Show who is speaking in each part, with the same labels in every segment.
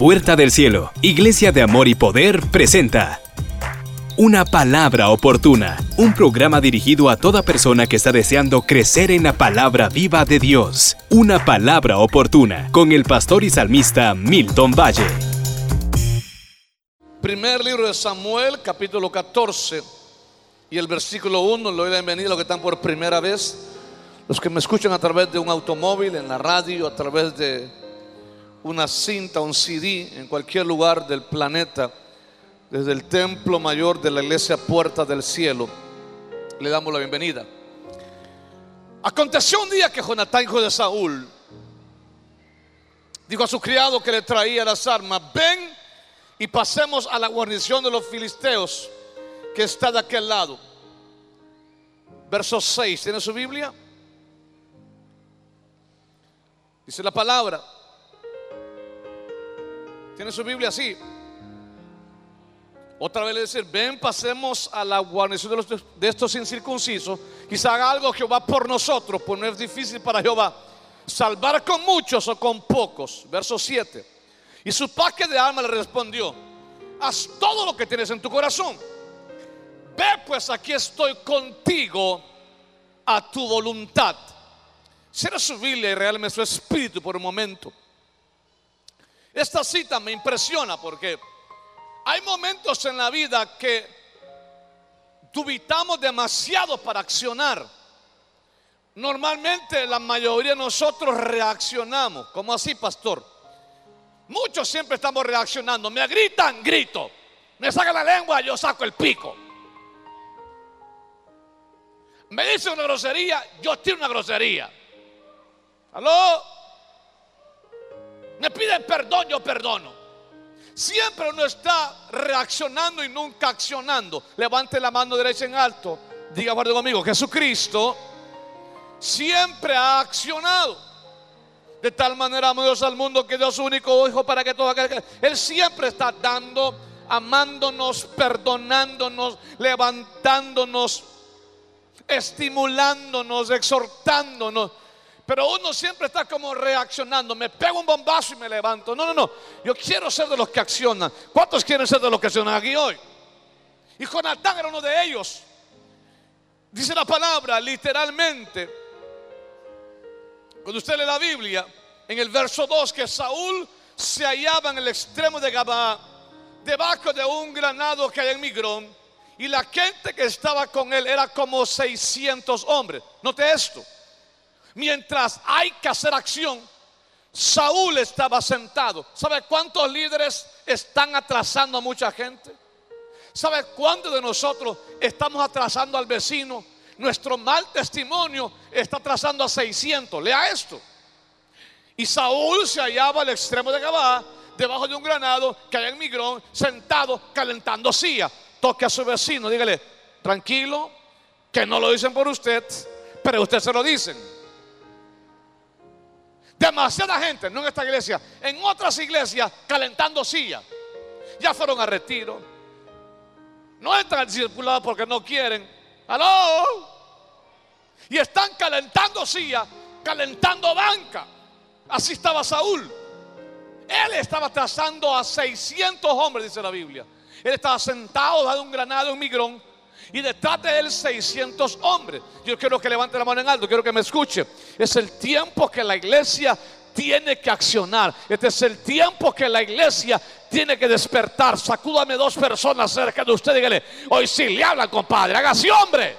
Speaker 1: puerta del cielo, Iglesia de Amor y Poder presenta Una palabra oportuna, un programa dirigido a toda persona que está deseando crecer en la palabra viva de Dios. Una palabra oportuna, con el pastor y salmista Milton Valle.
Speaker 2: Primer libro de Samuel, capítulo 14, y el versículo 1, le doy la bienvenida a los que están por primera vez, los que me escuchan a través de un automóvil, en la radio, a través de una cinta, un CD en cualquier lugar del planeta, desde el templo mayor de la iglesia Puerta del Cielo, le damos la bienvenida. Aconteció un día que Jonatán, hijo de Saúl, dijo a su criado que le traía las armas, ven y pasemos a la guarnición de los filisteos que está de aquel lado. Verso 6, ¿tiene su Biblia? Dice la palabra. Tiene su Biblia así. Otra vez le decir, ven, pasemos a la guarnición de, estos incircuncisos. Quizá haga algo Jehová por nosotros, pues no es difícil para Jehová salvar con muchos o con pocos. Verso 7. Y su paque de alma le respondió, haz todo lo que tienes en tu corazón. Ve pues aquí estoy contigo a tu voluntad. Cierra su Biblia y realme su espíritu por un momento. Esta cita me impresiona porque hay momentos en la vida que dubitamos demasiado para accionar. Normalmente la mayoría de nosotros reaccionamos. ¿Cómo así, pastor? Muchos siempre estamos reaccionando. Me gritan, grito. Me sacan la lengua, yo saco el pico. Me dicen una grosería, yo tiro una grosería. ¿Aló? Me piden perdón, yo perdono. Siempre uno está reaccionando y nunca accionando. Levante la mano derecha en alto. Diga, guarde conmigo, Jesucristo siempre ha accionado. De tal manera amó Dios al mundo que dio su único hijo para que todo aquel que... Él siempre está dando, amándonos, perdonándonos, levantándonos, estimulándonos, exhortándonos. Pero uno siempre está como reaccionando. Me pego un bombazo y me levanto. No, no, no. Yo quiero ser de los que accionan. ¿Cuántos quieren ser de los que accionan aquí hoy? Y Jonatán era uno de ellos. Dice la palabra literalmente. Cuando usted lee la Biblia, en el verso 2, que Saúl se hallaba en el extremo de Gabá, debajo de un granado que hay en Migrón, y la gente que estaba con él era como 600 hombres. Note esto. Mientras hay que hacer acción, Saúl estaba sentado. ¿Sabe cuántos líderes están atrasando a mucha gente? ¿Sabe cuántos de nosotros estamos atrasando al vecino? Nuestro mal testimonio está atrasando a 600. Lea esto. Y Saúl se hallaba al extremo de Gabá, debajo de un granado que hay en Migrón, sentado calentando silla. Toque a su vecino, dígale, tranquilo, que no lo dicen por usted, pero usted se lo dicen. Demasiada gente, no en esta iglesia, en otras iglesias calentando silla. Ya fueron a retiro. No entran al discipulado porque no quieren. ¡Aló! Y están calentando silla, calentando banca. Así estaba Saúl. Él estaba trazando a 600 hombres, dice la Biblia. Él estaba sentado, dado un granado, un migrón y detrás de él 600 hombres. Yo quiero que levante la mano en alto, quiero que me escuche. Es el tiempo que la iglesia tiene que accionar. Este es el tiempo que la iglesia tiene que despertar. Sacúdame dos personas cerca de usted. Dígale, hoy sí le hablan, compadre. Hágase hombre.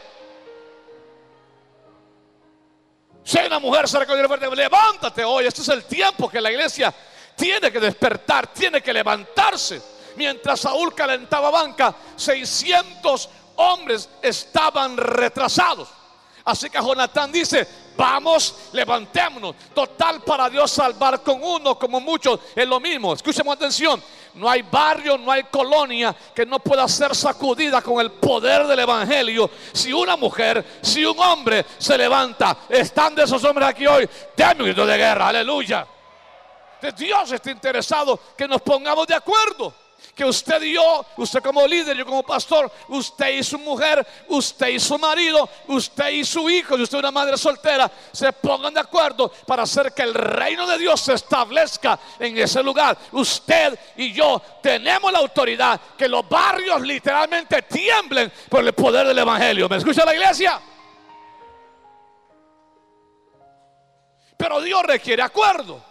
Speaker 2: Si hay una mujer cerca de usted, levántate hoy. Este es el tiempo que la iglesia tiene que despertar, tiene que levantarse. Mientras Saúl calentaba banca, 600 hombres estaban retrasados. Así que Jonatán dice, vamos, levantémonos. Total para Dios salvar con uno, como muchos, es lo mismo. Escuchemos atención. No hay barrio, no hay colonia que no pueda ser sacudida con el poder del Evangelio. Si una mujer, si un hombre se levanta, están de esos hombres aquí hoy, denme un de guerra, aleluya. Dios está interesado que nos pongamos de acuerdo. Que usted y yo, usted como líder, yo como pastor, usted y su mujer, usted y su marido, usted y su hijo, y usted una madre soltera, se pongan de acuerdo para hacer que el reino de Dios se establezca en ese lugar. Usted y yo tenemos la autoridad que los barrios literalmente tiemblen por el poder del Evangelio. ¿Me escucha la iglesia? Pero Dios requiere acuerdo.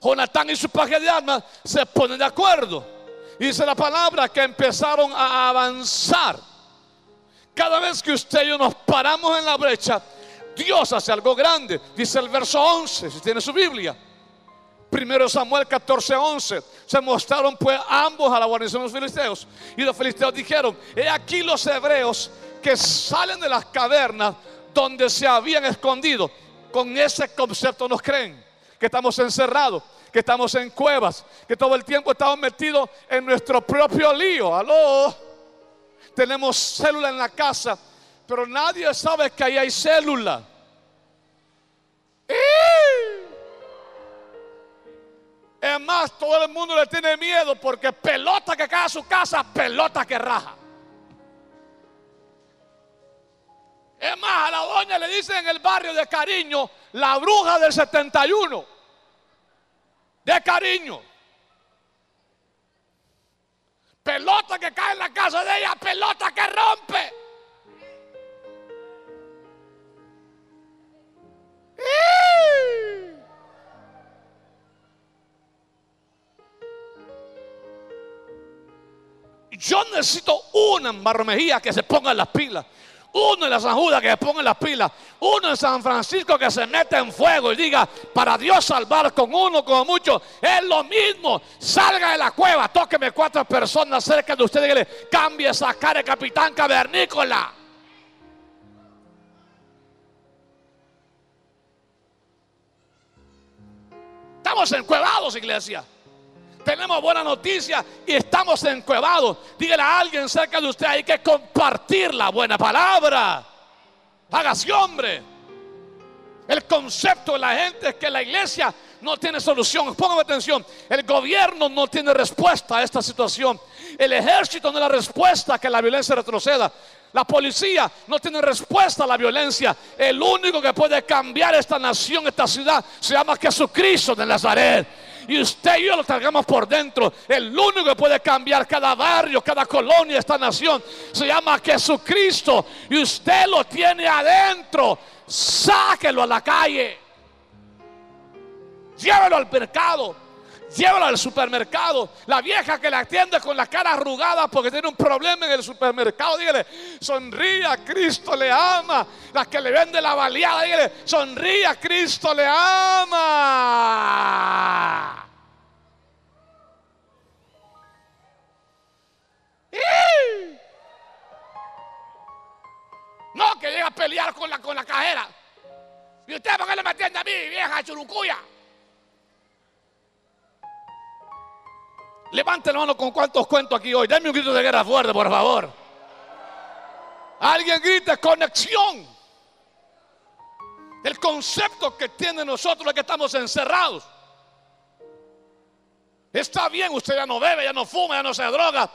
Speaker 2: Jonatán y su paje de armas se ponen de acuerdo. Dice la palabra que empezaron a avanzar. Cada vez que usted y yo nos paramos en la brecha, Dios hace algo grande. Dice el verso 11, si tiene su Biblia. Primero Samuel 14, 11. Se mostraron pues ambos a la guarnición de los filisteos. Y los filisteos dijeron, he aquí los hebreos que salen de las cavernas donde se habían escondido. Con ese concepto nos creen que estamos encerrados que estamos en cuevas, que todo el tiempo estamos metidos en nuestro propio lío. Aló, tenemos célula en la casa, pero nadie sabe que ahí hay célula. Es más, todo el mundo le tiene miedo porque pelota que cae a su casa, pelota que raja. Es más, a la doña le dicen en el barrio de cariño la bruja del 71 de cariño. Pelota que cae en la casa de ella, pelota que rompe. Yo necesito una marmejía que se ponga las pilas. Uno en la San Judas que se ponga las pilas. Uno en San Francisco que se mete en fuego y diga, para Dios salvar con uno, como mucho, es lo mismo. Salga de la cueva, tóqueme cuatro personas cerca de usted y le cambie esa cara capitán cavernícola. Estamos encuevados, iglesia tenemos buena noticia y estamos encuevados. Dígale a alguien cerca de usted, hay que compartir la buena palabra. Hágase hombre. El concepto de la gente es que la iglesia no tiene solución. Póngame atención. El gobierno no tiene respuesta a esta situación. El ejército no es la respuesta a que la violencia retroceda. La policía no tiene respuesta a la violencia. El único que puede cambiar esta nación, esta ciudad, se llama Jesucristo de Nazaret y usted y yo lo cargamos por dentro. El único que puede cambiar cada barrio, cada colonia, esta nación, se llama Jesucristo y usted lo tiene adentro. Sáquelo a la calle. Llévelo al mercado. Llévalo al supermercado. La vieja que le atiende con la cara arrugada porque tiene un problema en el supermercado, dígale, sonría, Cristo le ama. La que le vende la baleada, dígale, sonría, Cristo le ama. No, que llega a pelear con la, con la cajera. ¿Y usted por qué le me atiende a mí, vieja churucuya? Levante la mano con cuántos cuento aquí hoy. Denme un grito de guerra fuerte, por favor. Alguien grita conexión. El concepto que tiene nosotros es que estamos encerrados. Está bien, usted ya no bebe, ya no fuma, ya no se droga,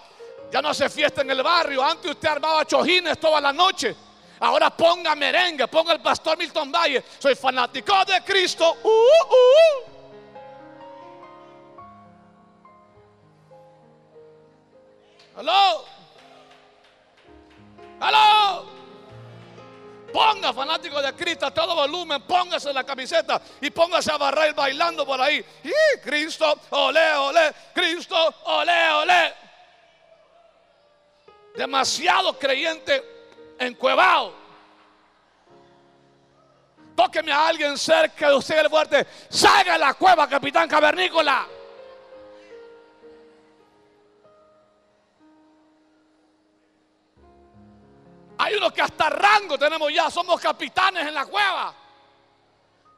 Speaker 2: ya no se fiesta en el barrio. Antes usted armaba chojines toda la noche. Ahora ponga merengue, ponga el pastor Milton Valle. Soy fanático de Cristo. Uh, uh. Aló. Aló. Ponga fanático de Cristo a todo volumen, póngase la camiseta y póngase a barrer bailando por ahí. Y Cristo, ole, ole, Cristo, ole, ole. Demasiado creyente encuevado. Tóqueme a alguien cerca de usted el fuerte. Salga de la cueva, capitán cavernícola. Que hasta rango tenemos ya, somos capitanes en la cueva.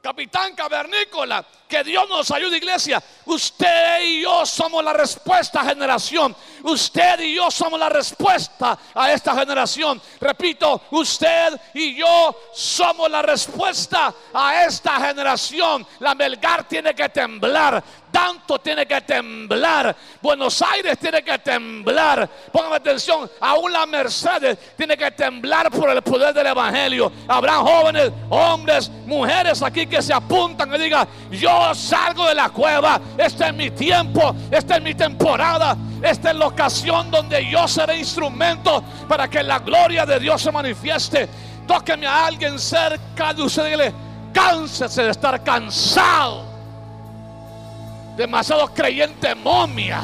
Speaker 2: Capitán cavernícola, que Dios nos ayude, iglesia. Usted y yo somos la respuesta generación. Usted y yo somos la respuesta a esta generación. Repito, usted y yo somos la respuesta a esta generación. La Melgar tiene que temblar. Tanto tiene que temblar. Buenos Aires tiene que temblar. Póngame atención, aún la Mercedes tiene que temblar por el poder del Evangelio. Habrán jóvenes, hombres, mujeres aquí que se apuntan y digan, yo salgo de la cueva, este es mi tiempo, esta es mi temporada, esta es la ocasión donde yo seré instrumento para que la gloria de Dios se manifieste. Tóqueme a alguien cerca de usted y dile, cánsese de estar cansado. Demasiado creyente momia.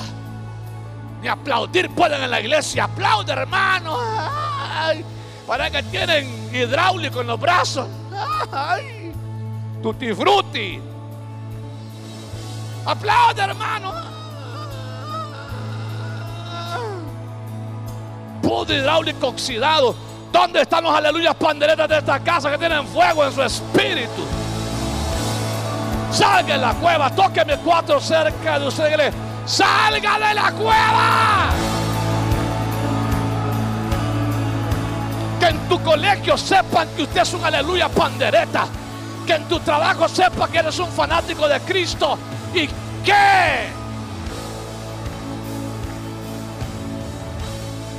Speaker 2: Ni aplaudir pueden en la iglesia. Aplaude, hermano. Para que tienen hidráulico en los brazos. Ay, tutti frutti. Aplaude, hermano. Pudo hidráulico oxidado. ¿Dónde están los aleluyas panderetas de esta casa que tienen fuego en su espíritu? Salga de la cueva, tóqueme cuatro cerca de usted. Salga de la cueva. Que en tu colegio sepan que usted es un aleluya pandereta. Que en tu trabajo sepa que eres un fanático de Cristo. ¿Y qué?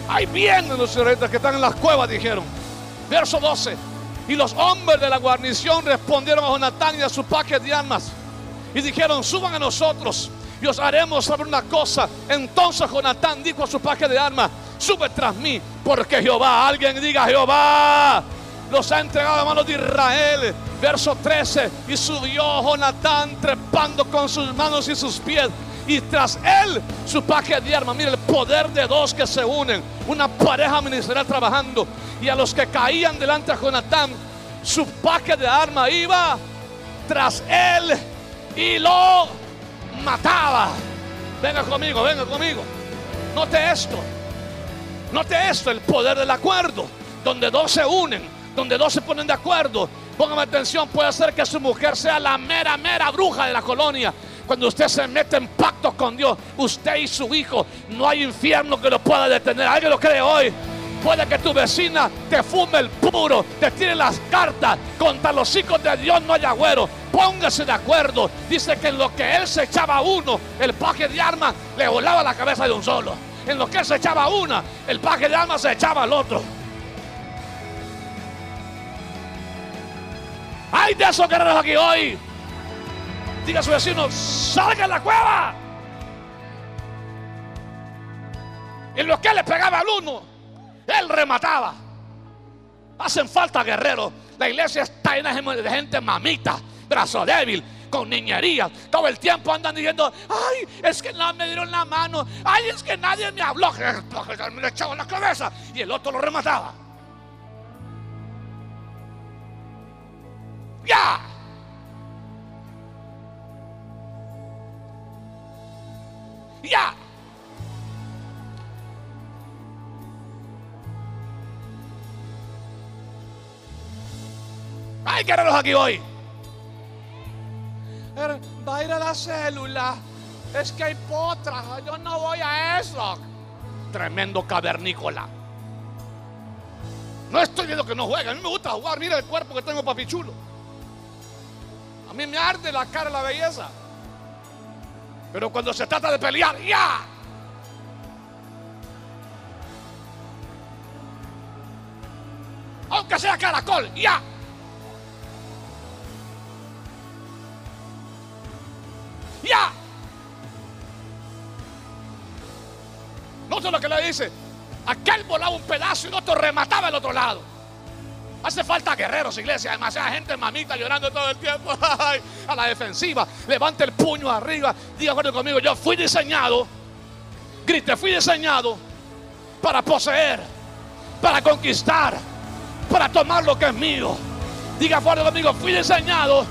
Speaker 2: Ahí vienen los que están en las cuevas, dijeron. Verso 12. Y los hombres de la guarnición respondieron a Jonatán y a su paquete de armas. Y dijeron, suban a nosotros y os haremos saber una cosa. Entonces Jonatán dijo a su paquete de armas, sube tras mí, porque Jehová, alguien diga Jehová, los ha entregado a manos de Israel. Verso 13, y subió Jonatán trepando con sus manos y sus pies. Y tras él su paquete de armas. Mire el poder de dos que se unen. Una pareja ministerial trabajando. Y a los que caían delante de Jonatán, su paquete de armas iba tras él y lo mataba. Venga conmigo, venga conmigo. Note esto. Note esto, el poder del acuerdo. Donde dos se unen, donde dos se ponen de acuerdo. Póngame atención, puede ser que su mujer sea la mera, mera bruja de la colonia. Cuando usted se mete en pacto con Dios, usted y su hijo, no hay infierno que lo pueda detener. ¿Alguien lo cree hoy? Puede que tu vecina te fume el puro, te tire las cartas. Contra los hijos de Dios no hay agüero. Póngase de acuerdo. Dice que en lo que él se echaba uno, el paje de armas le volaba la cabeza de un solo. En lo que él se echaba una, el paje de armas se echaba al otro. Hay de esos guerreros aquí hoy. Diga a su vecino, salga de la cueva. En lo que le pegaba al uno, él remataba. Hacen falta guerreros. La iglesia está llena de gente mamita, brazo débil, con niñería. Todo el tiempo andan diciendo, ay, es que no me dieron la mano. Ay, es que nadie me habló. Me le echaba la cabeza. Y el otro lo remataba. Ya. Hay guerreros aquí hoy. Va a ir a la célula. Es que hay potras. Yo no voy a eso. Tremendo cavernícola. No estoy viendo que no juega. A mí me gusta jugar. Mira el cuerpo que tengo, papichulo. A mí me arde la cara la belleza. Pero cuando se trata de pelear, ya. Aunque sea caracol, ya. Ya. No sé lo que le dice. Aquel volaba un pedazo y el otro remataba el otro lado. Hace falta guerreros, iglesia. Demasiada gente mamita llorando todo el tiempo. a la defensiva. Levante el puño arriba. Diga conmigo. Yo fui diseñado. Grite, fui diseñado para poseer, para conquistar, para tomar lo que es mío. Diga fuerte conmigo. Fui diseñado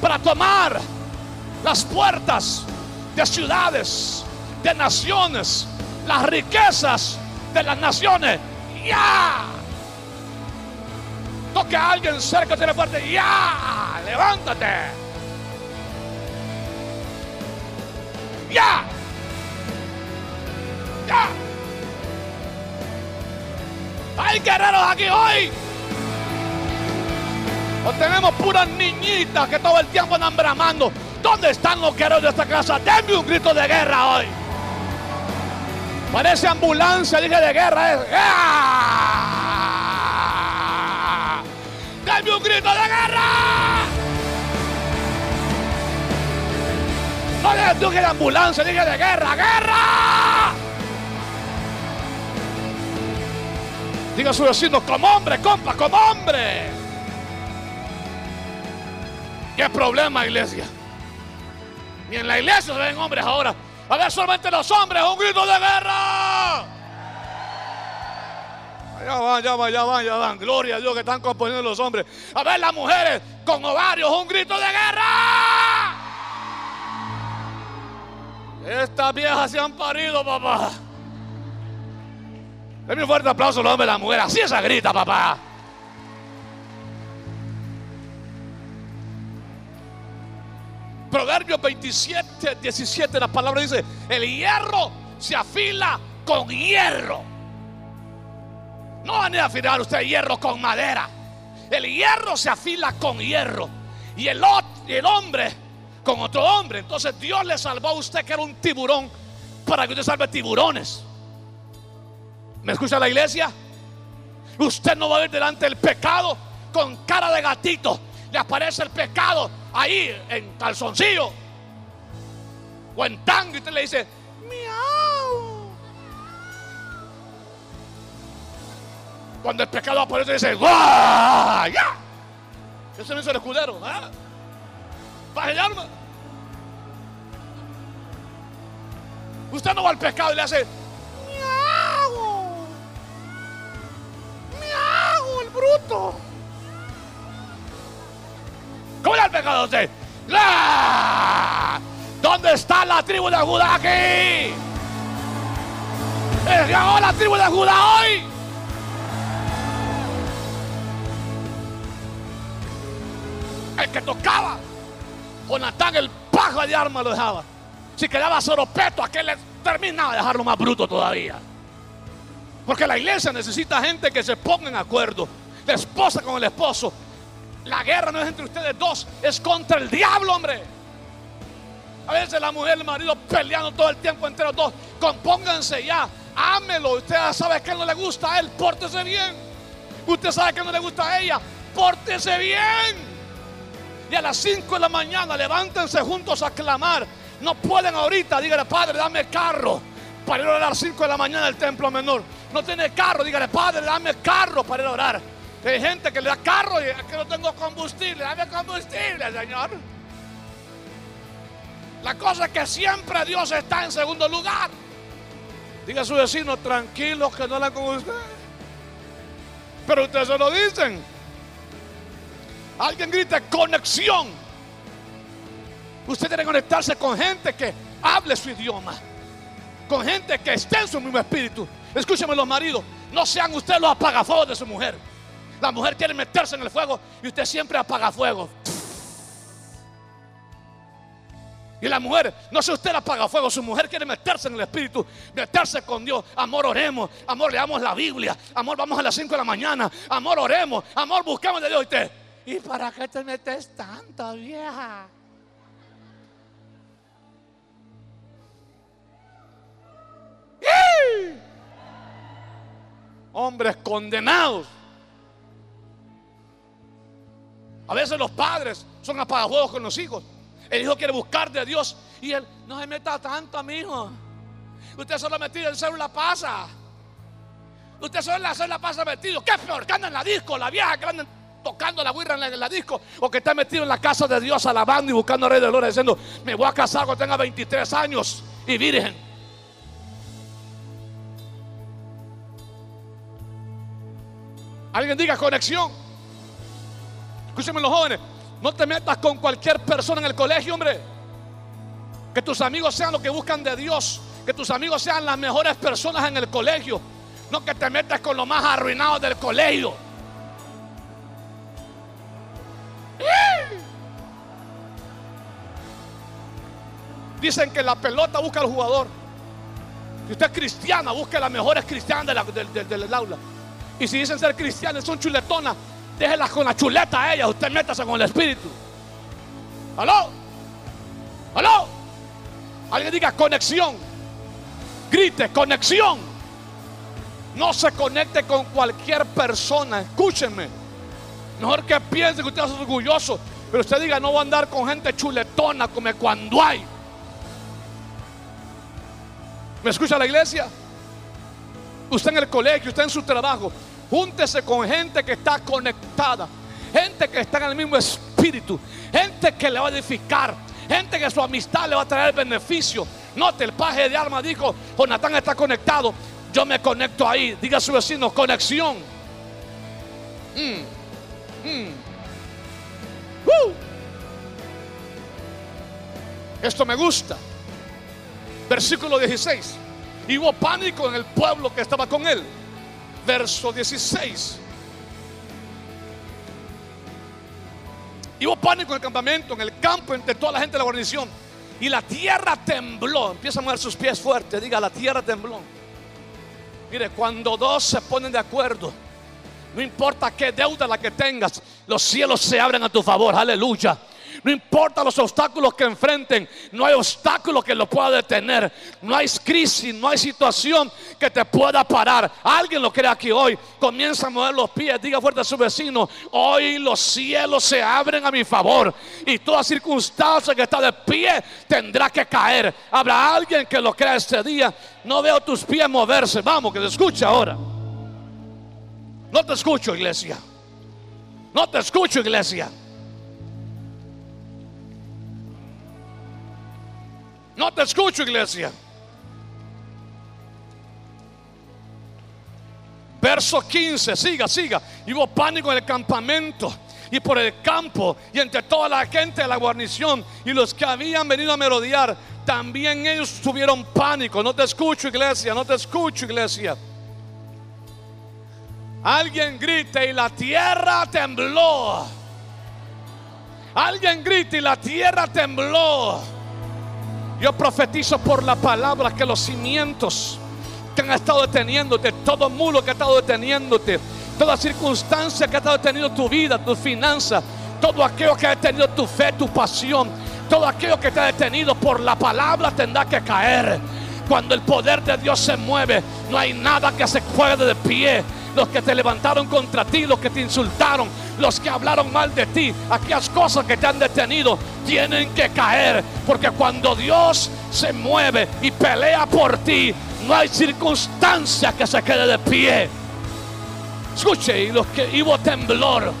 Speaker 2: para tomar las puertas de ciudades, de naciones, las riquezas de las naciones. Ya. Toque a alguien cerca, tiene fuerte. Ya. Levántate. Ya. Ya. Hay guerreros aquí hoy. O tenemos puras niñitas que todo el tiempo andan bramando. ¿Dónde están los guerreros de esta casa? Denme un grito de guerra hoy. Parece ambulancia, dije de guerra. Es. ¡Ah! Denme un grito de guerra. No dije de ambulancia, dije de guerra, guerra. Diga a su vecino, como hombre, compa, como hombre. ¿Qué problema, iglesia? Ni en la iglesia se ven hombres ahora. A ver, solamente los hombres, un grito de guerra. Ya van, ya van, ya van, ya van. Gloria a Dios que están componiendo los hombres. A ver, las mujeres con ovarios, un grito de guerra. Estas viejas se han parido, papá. Denme un fuerte aplauso a los hombres y las mujeres. Así esa grita, papá. Proverbios 27, 17, la palabra dice, el hierro se afila con hierro. No van a afilar usted hierro con madera. El hierro se afila con hierro. Y el, el hombre con otro hombre. Entonces Dios le salvó a usted que era un tiburón para que usted salve tiburones. ¿Me escucha la iglesia? Usted no va a ir delante del pecado con cara de gatito. Le aparece el pecado ahí en calzoncillo o en tango y usted le dice, miau. Cuando el pecado aparece dice, ¡guau! ¡Ya! Ese me hizo el escudero. ¿eh? Para hallarme. Usted no va al pecado y le hace, miau. Miau, el bruto. ¿Cómo era el pecado usted? ¿Dónde está la tribu de Judá aquí? ¿Llegó la tribu de Judá hoy? El que tocaba, Jonatán el pajo de arma lo dejaba. Si quedaba soropeto, aquel le terminaba de dejarlo más bruto todavía. Porque la iglesia necesita gente que se ponga en acuerdo. La esposa con el esposo, la guerra no es entre ustedes dos, es contra el diablo, hombre. A veces la mujer y el marido peleando todo el tiempo entre los dos. Compónganse ya, ámelo. Usted sabe que no le gusta a él, pórtese bien. Usted sabe que no le gusta a ella, pórtese bien. Y a las 5 de la mañana levántense juntos a clamar. No pueden ahorita, dígale, Padre, dame carro para ir a orar a las 5 de la mañana al templo menor. No tiene carro, dígale, Padre, dame carro para ir a orar. Hay gente que le da carro y que no tengo combustible. Dame combustible, Señor. La cosa es que siempre Dios está en segundo lugar. Diga a su vecino, tranquilo que no la con usted. Pero ustedes se lo dicen. Alguien grita conexión. Usted tiene que conectarse con gente que hable su idioma. Con gente que esté en su mismo espíritu. Escúcheme los maridos. No sean ustedes los apagafuegos de su mujer. La mujer quiere meterse en el fuego y usted siempre apaga fuego. Y la mujer, no sé usted apaga fuego, su mujer quiere meterse en el espíritu, meterse con Dios. Amor, oremos. Amor, leamos la Biblia. Amor, vamos a las 5 de la mañana. Amor, oremos. Amor, buscamos de Dios. Y usted, ¿y para qué te metes tanto, vieja? ¡Y! Hombres condenados. A veces los padres son apagafuegos con los hijos. El hijo quiere buscar de Dios y él no se meta tanto, amigo. Usted solo metido en célula pasa. Usted solo en la pasa metido. ¿Qué peor? Que anda en la disco, la vieja que anda tocando la guirra en la, disco. O que está metido en la casa de Dios alabando y buscando a Rey de Gloria diciendo, me voy a casar cuando tenga 23 años y virgen. Alguien diga conexión. Escúcheme los jóvenes. No te metas con cualquier persona en el colegio, hombre. Que tus amigos sean los que buscan de Dios. Que tus amigos sean las mejores personas en el colegio. No que te metas con los más arruinados del colegio. Dicen que la pelota busca al jugador. Si usted es cristiana, busque las mejores cristianas del aula. Y si dicen ser cristianas, son chuletonas, déjelas con la chuleta a ellas. Usted métase con el espíritu. ¿Aló? ¿Aló? Alguien diga conexión. Grite, conexión. No se conecte con cualquier persona. Escúchenme. Mejor que piense que usted es orgulloso. Pero usted diga, no voy a andar con gente chuletona como cuando hay. ¿Me escucha la iglesia? Usted en el colegio, usted en su trabajo. Júntese con gente que está conectada. Gente que está en el mismo espíritu. Gente que le va a edificar. Gente que su amistad le va a traer beneficio. Note, el paje de arma dijo, Jonathan está conectado. Yo me conecto ahí. Diga a su vecino, conexión. Mm. Esto me gusta. Versículo 16. Y hubo pánico en el pueblo que estaba con él. Verso 16. Y hubo pánico en el campamento, en el campo, entre toda la gente de la guarnición. Y la tierra tembló. Empieza a mover sus pies fuertes. Diga, la tierra tembló. Mire, cuando dos se ponen de acuerdo, no importa qué deuda la que tengas, los cielos se abren a tu favor. Aleluya. No importa los obstáculos que enfrenten, no hay obstáculo que lo pueda detener. No hay crisis, no hay situación que te pueda parar. Alguien lo cree aquí hoy. Comienza a mover los pies. Diga fuerte a su vecino: Hoy los cielos se abren a mi favor. Y toda circunstancia que está de pie tendrá que caer. Habrá alguien que lo crea este día. No veo tus pies moverse. Vamos, que te escuche ahora. No te escucho, iglesia. No te escucho, iglesia. No te escucho, iglesia. Verso 15, siga, siga. Y hubo pánico en el campamento y por el campo y entre toda la gente de la guarnición y los que habían venido a merodear. También ellos tuvieron pánico. No te escucho, iglesia. No te escucho, iglesia. Alguien grite y la tierra tembló. Alguien grite y la tierra tembló. Yo profetizo por la palabra que los cimientos que han estado deteniéndote, todo mulo que ha estado deteniéndote, toda circunstancia que ha estado deteniendo tu vida, tu finanza, todo aquello que ha detenido tu fe, tu pasión, todo aquello que te ha detenido por la palabra tendrá que caer. Cuando el poder de Dios se mueve, no hay nada que se juegue de pie los que te levantaron contra ti, los que te insultaron, los que hablaron mal de ti, aquellas cosas que te han detenido, tienen que caer. Porque cuando Dios se mueve y pelea por ti, no hay circunstancia que se quede de pie. Escuche, y los que hubo temblor,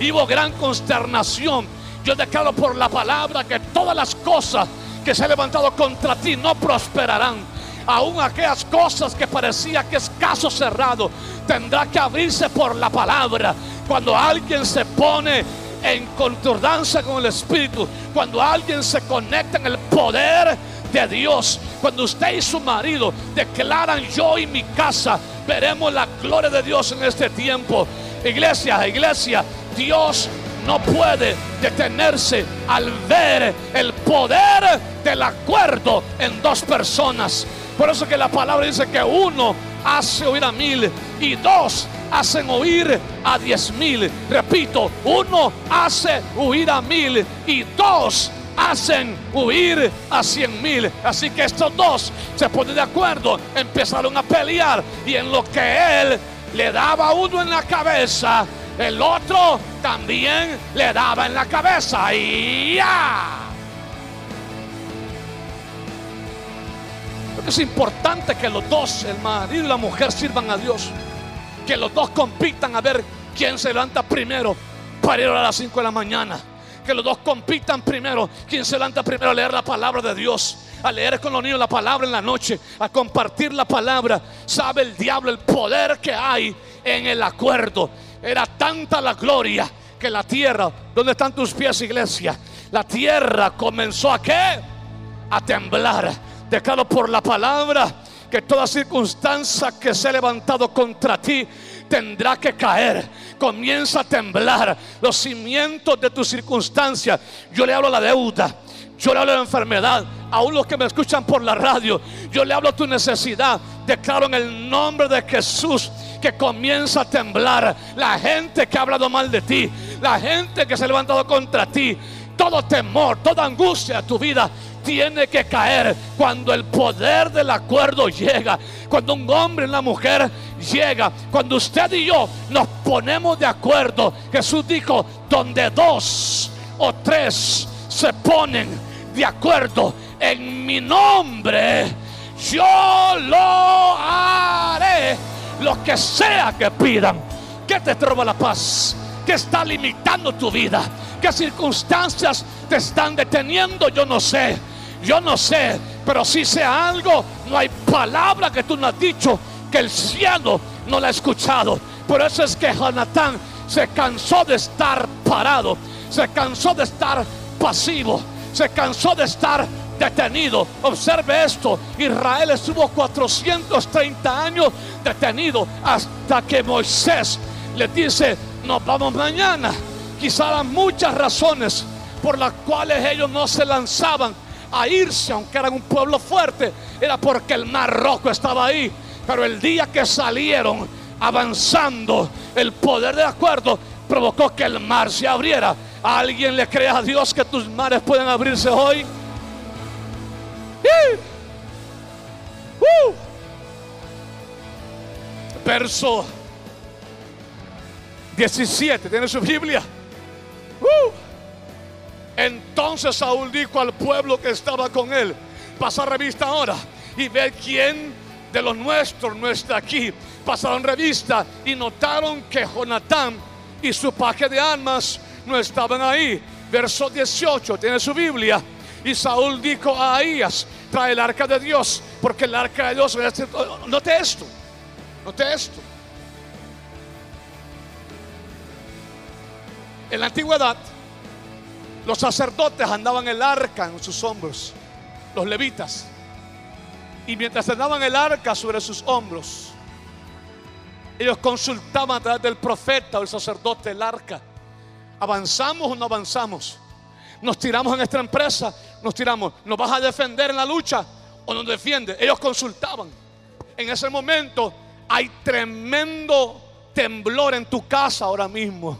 Speaker 2: hubo gran consternación. Yo declaro por la palabra que todas las cosas que se han levantado contra ti no prosperarán aún aquellas cosas que parecía que es caso cerrado, tendrá que abrirse por la palabra. Cuando alguien se pone en concordancia con el Espíritu, cuando alguien se conecta en el poder de Dios, cuando usted y su marido declaran yo y mi casa, veremos la gloria de Dios en este tiempo. Iglesia, iglesia, Dios no puede detenerse al ver el poder del acuerdo en dos personas. Por eso que la palabra dice que uno hace oír a mil y dos hacen oír a diez mil. Repito, uno hace huir a mil y dos hacen huir a cien mil. Así que estos dos se ponen de acuerdo, empezaron a pelear y en lo que él le daba uno en la cabeza, el otro también le daba en la cabeza. Y ya. Es importante que los dos, el marido y la mujer, sirvan a Dios. Que los dos compitan a ver quién se levanta primero para ir a las 5 de la mañana. Que los dos compitan primero. Quién se levanta primero a leer la palabra de Dios. A leer con los niños la palabra en la noche. A compartir la palabra. Sabe el diablo el poder que hay en el acuerdo. Era tanta la gloria que la tierra, donde están tus pies, iglesia? La tierra comenzó a qué? A temblar Declaro por la palabra que toda circunstancia que se ha levantado contra ti tendrá que caer. Comienza a temblar los cimientos de tu circunstancia. Yo le hablo la deuda. Yo le hablo la enfermedad. Aún los que me escuchan por la radio. Yo le hablo tu necesidad. Declaro en el nombre de Jesús que comienza a temblar. La gente que ha hablado mal de ti. La gente que se ha levantado contra ti. Todo temor, toda angustia de tu vida tiene que caer cuando el poder del acuerdo llega, cuando un hombre y una mujer llega, cuando usted y yo nos ponemos de acuerdo. Jesús dijo, donde dos o tres se ponen de acuerdo en mi nombre, yo lo haré, lo que sea que pidan. ¿Qué te trova la paz? ¿Qué está limitando tu vida? ¿Qué circunstancias te están deteniendo? Yo no sé. Yo no sé. Pero si sea algo, no hay palabra que tú no has dicho que el cielo no la ha escuchado. Por eso es que Jonatán se cansó de estar parado. Se cansó de estar pasivo. Se cansó de estar detenido. Observe esto. Israel estuvo 430 años detenido hasta que Moisés le dice, nos vamos mañana. Quizá muchas razones por las cuales ellos no se lanzaban a irse, aunque eran un pueblo fuerte. Era porque el mar rojo estaba ahí. Pero el día que salieron avanzando, el poder de acuerdo provocó que el mar se abriera. ¿A alguien le cree a Dios que tus mares pueden abrirse hoy? Uh. Verso 17, ¿tiene su Biblia? Uh. Entonces Saúl dijo al pueblo que estaba con él, pasa revista ahora y ve quién de los nuestros no está aquí. Pasaron revista y notaron que Jonatán y su paje de armas no estaban ahí. Verso 18, tiene su Biblia. Y Saúl dijo a Ahías, trae el arca de Dios, porque el arca de Dios, note esto, note esto. En la antigüedad, los sacerdotes andaban el arca en sus hombros, los levitas. Y mientras andaban el arca sobre sus hombros, ellos consultaban a través del profeta o el sacerdote el arca. ¿Avanzamos o no avanzamos? Nos tiramos en esta empresa, nos tiramos. ¿Nos vas a defender en la lucha o nos defiende? Ellos consultaban. En ese momento hay tremendo temblor en tu casa ahora mismo.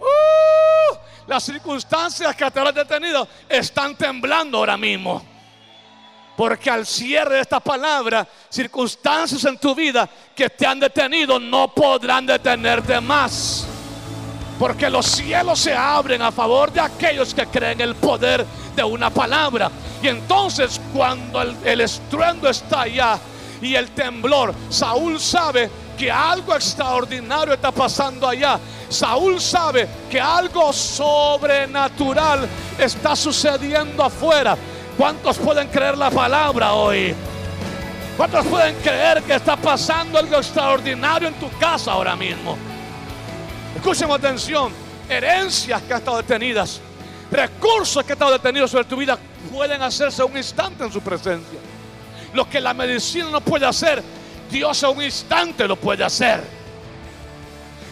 Speaker 2: Uh, las circunstancias que te han detenido están temblando ahora mismo. Porque al cierre de esta palabra, circunstancias en tu vida que te han detenido no podrán detenerte más. Porque los cielos se abren a favor de aquellos que creen el poder de una palabra. Y entonces cuando el, estruendo está allá y el temblor, Saúl sabe que algo extraordinario está pasando allá. Saúl sabe que algo sobrenatural está sucediendo afuera. ¿Cuántos pueden creer la palabra hoy? ¿Cuántos pueden creer que está pasando algo extraordinario en tu casa ahora mismo? Escuchen atención. Herencias que han estado detenidas, recursos que han estado detenidos sobre tu vida pueden hacerse un instante en su presencia. Lo que la medicina no puede hacer, Dios en un instante lo puede hacer.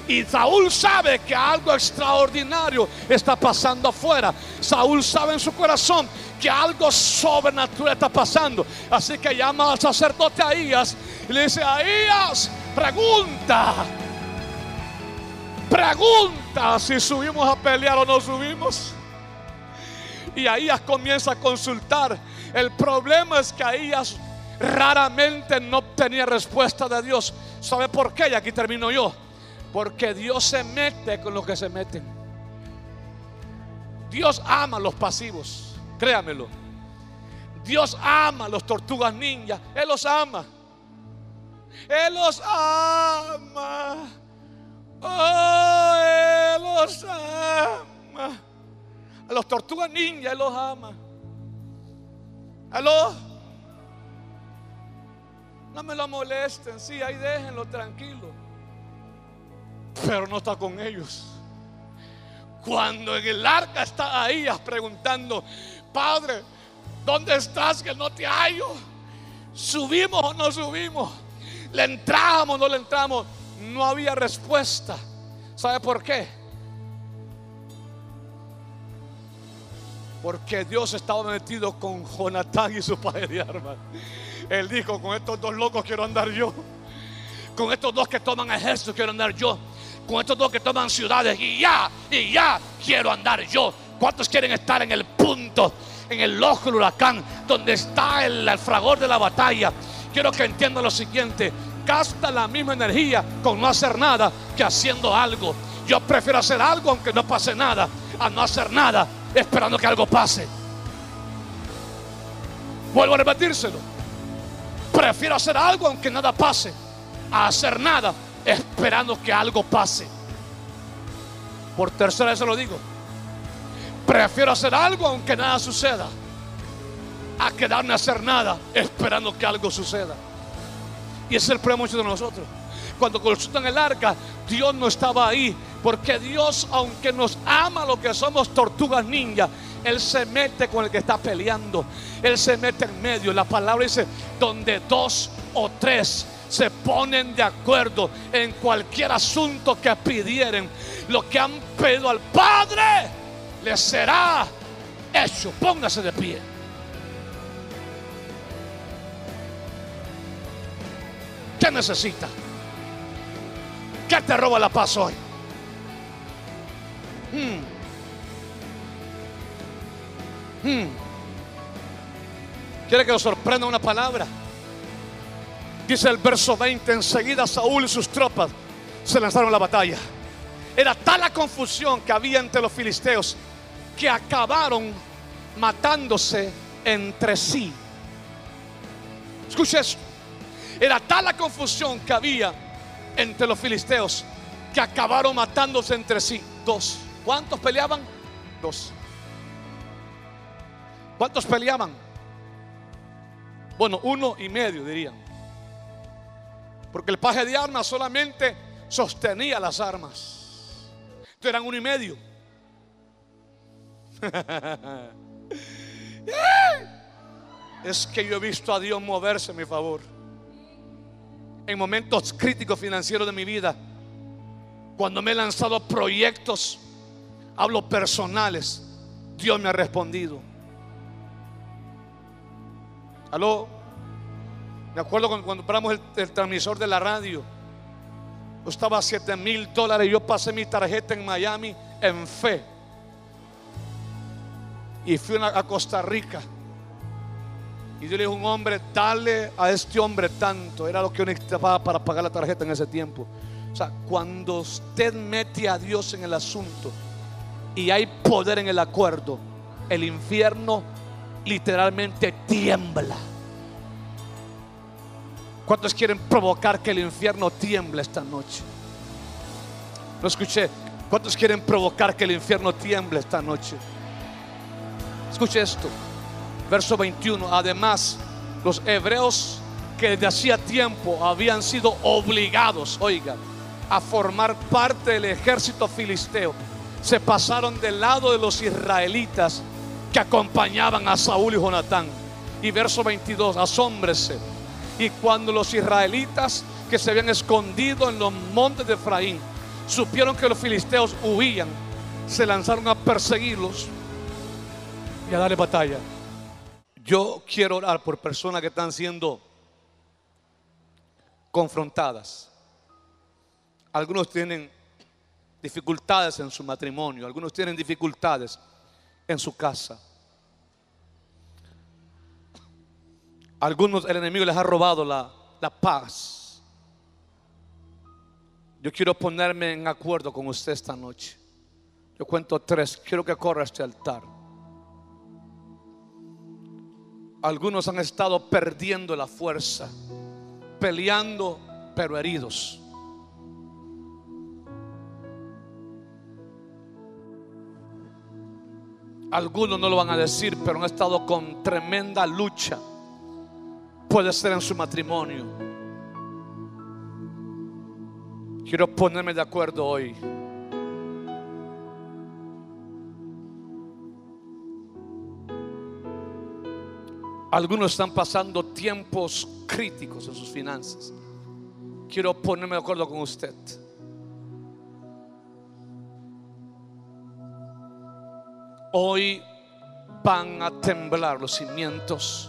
Speaker 2: Y Saúl sabe que algo extraordinario está pasando afuera. Saúl sabe en su corazón que algo sobrenatural está pasando. Así que llama al sacerdote Ahías y le dice, Ahías, pregunta pregunta si subimos a pelear o no subimos. Y Ahías comienza a consultar. El problema es que Ahías raramente no obtenía respuesta de Dios. ¿Sabe por qué? Y aquí termino yo. Porque Dios se mete con los que se meten. Dios ama los pasivos. Créamelo. Dios ama a los tortugas ninjas. Él los ama. Él los ama. Oh, Él los ama. A los tortugas ninja Él los ama. ¿Aló? No me lo molesten, sí, ahí déjenlo tranquilo. Pero no está con ellos. Cuando en el arca está ahí preguntando, Padre, ¿dónde estás que no te hallo? ¿Subimos o no subimos? ¿Le entramos o no le entramos? no había respuesta. ¿Sabe por qué? Porque Dios estaba metido con Jonatán y su padre de armas. Él dijo, con estos dos locos quiero andar yo. Con estos dos que toman ejército quiero andar yo. Con estos dos que toman ciudades y ya, y ya quiero andar yo. ¿Cuántos quieren estar en el punto en el ojo del huracán, donde está el, el fragor de la batalla, quiero que entiendan lo siguiente. Gasta la misma energía con no hacer nada que haciendo algo. Yo prefiero hacer algo aunque no pase nada, a no hacer nada esperando que algo pase. Vuelvo a repetírselo. Prefiero hacer algo aunque nada pase, a hacer nada esperando que algo pase. Por tercera vez se lo digo. Prefiero hacer algo aunque nada suceda, a quedarme a hacer nada esperando que algo suceda. Y ese es el problema de nosotros. Cuando construyen el arca, Dios no estaba ahí. Porque Dios, aunque nos ama lo que somos tortugas ninja, Él se mete con el que está peleando. Él se mete en medio. La palabra dice, donde dos o tres se ponen de acuerdo en cualquier asunto que pidieren, lo que han pedido al Padre, les será hecho. Póngase de pie. ¿Qué necesita? ¿Qué te roba la paz hoy? Hmm. Hmm. ¿Quiere que os sorprenda una palabra? Dice el verso 20, enseguida Saúl y sus tropas se lanzaron a la batalla. Era tal la confusión que había entre los filisteos que acabaron matándose entre sí. Escuche esto. Era tal la confusión que había entre los filisteos que acabaron matándose entre sí. Dos. ¿Cuántos peleaban? Dos. ¿Cuántos peleaban? Bueno, uno y medio dirían. Porque el paje de armas solamente sostenía las armas. Entonces eran uno y medio. es que yo he visto a Dios moverse a mi favor en momentos críticos financieros de mi vida, cuando me he lanzado proyectos, hablo personales, Dios me ha respondido. Aló, me acuerdo cuando, compramos el, el, transmisor de la radio, costaba 7 mil dólares, yo pasé mi tarjeta en Miami en fe. Y fui a Costa Rica y yo le dije a un hombre, dale a este hombre tanto. Era lo que yo necesitaba para pagar la tarjeta en ese tiempo. O sea, cuando usted mete a Dios en el asunto y hay poder en el acuerdo, el infierno literalmente tiembla. ¿Cuántos quieren provocar que el infierno tiemble esta noche? No escuché. ¿Cuántos quieren provocar que el infierno tiemble esta noche? Escuche esto. Verso 21. Además, los hebreos que desde hacía tiempo habían sido obligados, oigan, a formar parte del ejército filisteo, se pasaron del lado de los israelitas que acompañaban a Saúl y Jonatán. Y verso 22, asómbrese. Y cuando los israelitas que se habían escondido en los montes de Efraín supieron que los filisteos huían, se lanzaron a perseguirlos y a darle batalla. Yo quiero orar por personas que están siendo confrontadas. Algunos tienen dificultades en su matrimonio, algunos tienen dificultades en su casa. Algunos el enemigo les ha robado la, la paz. Yo quiero ponerme en acuerdo con usted esta noche. Yo cuento tres. Quiero que corra este altar. Algunos han estado perdiendo la fuerza, peleando pero heridos. Algunos no lo van a decir, pero han estado con tremenda lucha. Puede ser en su matrimonio. Quiero ponerme de acuerdo hoy. Algunos están pasando tiempos críticos en sus finanzas. Quiero ponerme de acuerdo con usted. Hoy van a temblar los cimientos.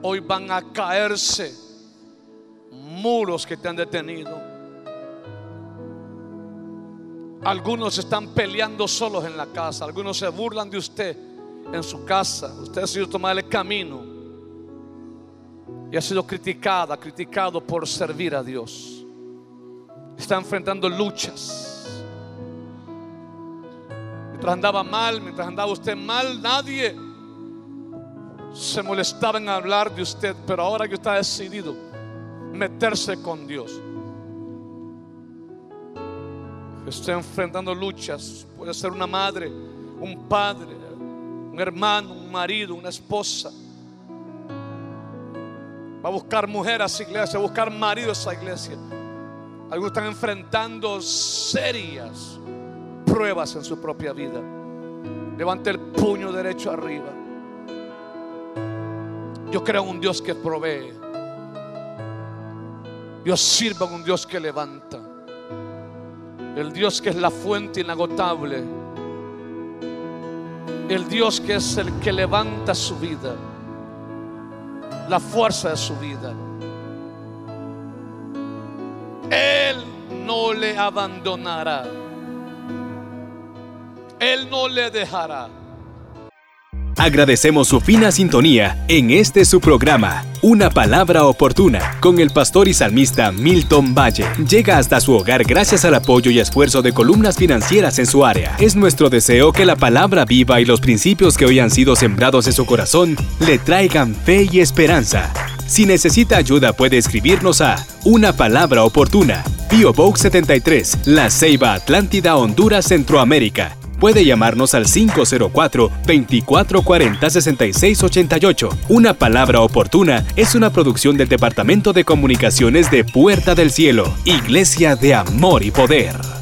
Speaker 2: Hoy van a caerse muros que te han detenido. Algunos están peleando solos en la casa. Algunos se burlan de usted en su casa. Usted ha sido tomado el camino y ha sido criticada, criticado por servir a Dios. Está enfrentando luchas. Andaba mal, mientras andaba usted mal, nadie se molestaba en hablar de usted. Pero ahora que está decidido meterse con Dios, está enfrentando luchas. Puede ser una madre, un padre, un hermano, un marido, una esposa. Va a buscar mujer a esa iglesia, va a buscar marido a esa iglesia. Algunos están enfrentando serias pruebas en su propia vida. Levante el puño derecho arriba. Yo creo en un Dios que provee. Dios sirva en un Dios que levanta. El Dios que es la fuente inagotable. El Dios que es el que levanta su vida. La fuerza de su vida. Él no le abandonará. Él no le dejará.
Speaker 1: Agradecemos su fina sintonía en este su programa, Una Palabra Oportuna, con el pastor y salmista Milton Valle. Llega hasta su hogar gracias al apoyo y esfuerzo de columnas financieras en su área. Es nuestro deseo que la palabra viva y los principios que hoy han sido sembrados en su corazón le traigan fe y esperanza. Si necesita ayuda puede escribirnos a Una Palabra Oportuna, Bio Box 73, La Ceiba Atlántida, Honduras, Centroamérica puede llamarnos al 504-2440-6688. Una palabra oportuna es una producción del Departamento de Comunicaciones de Puerta del Cielo, Iglesia de Amor y Poder.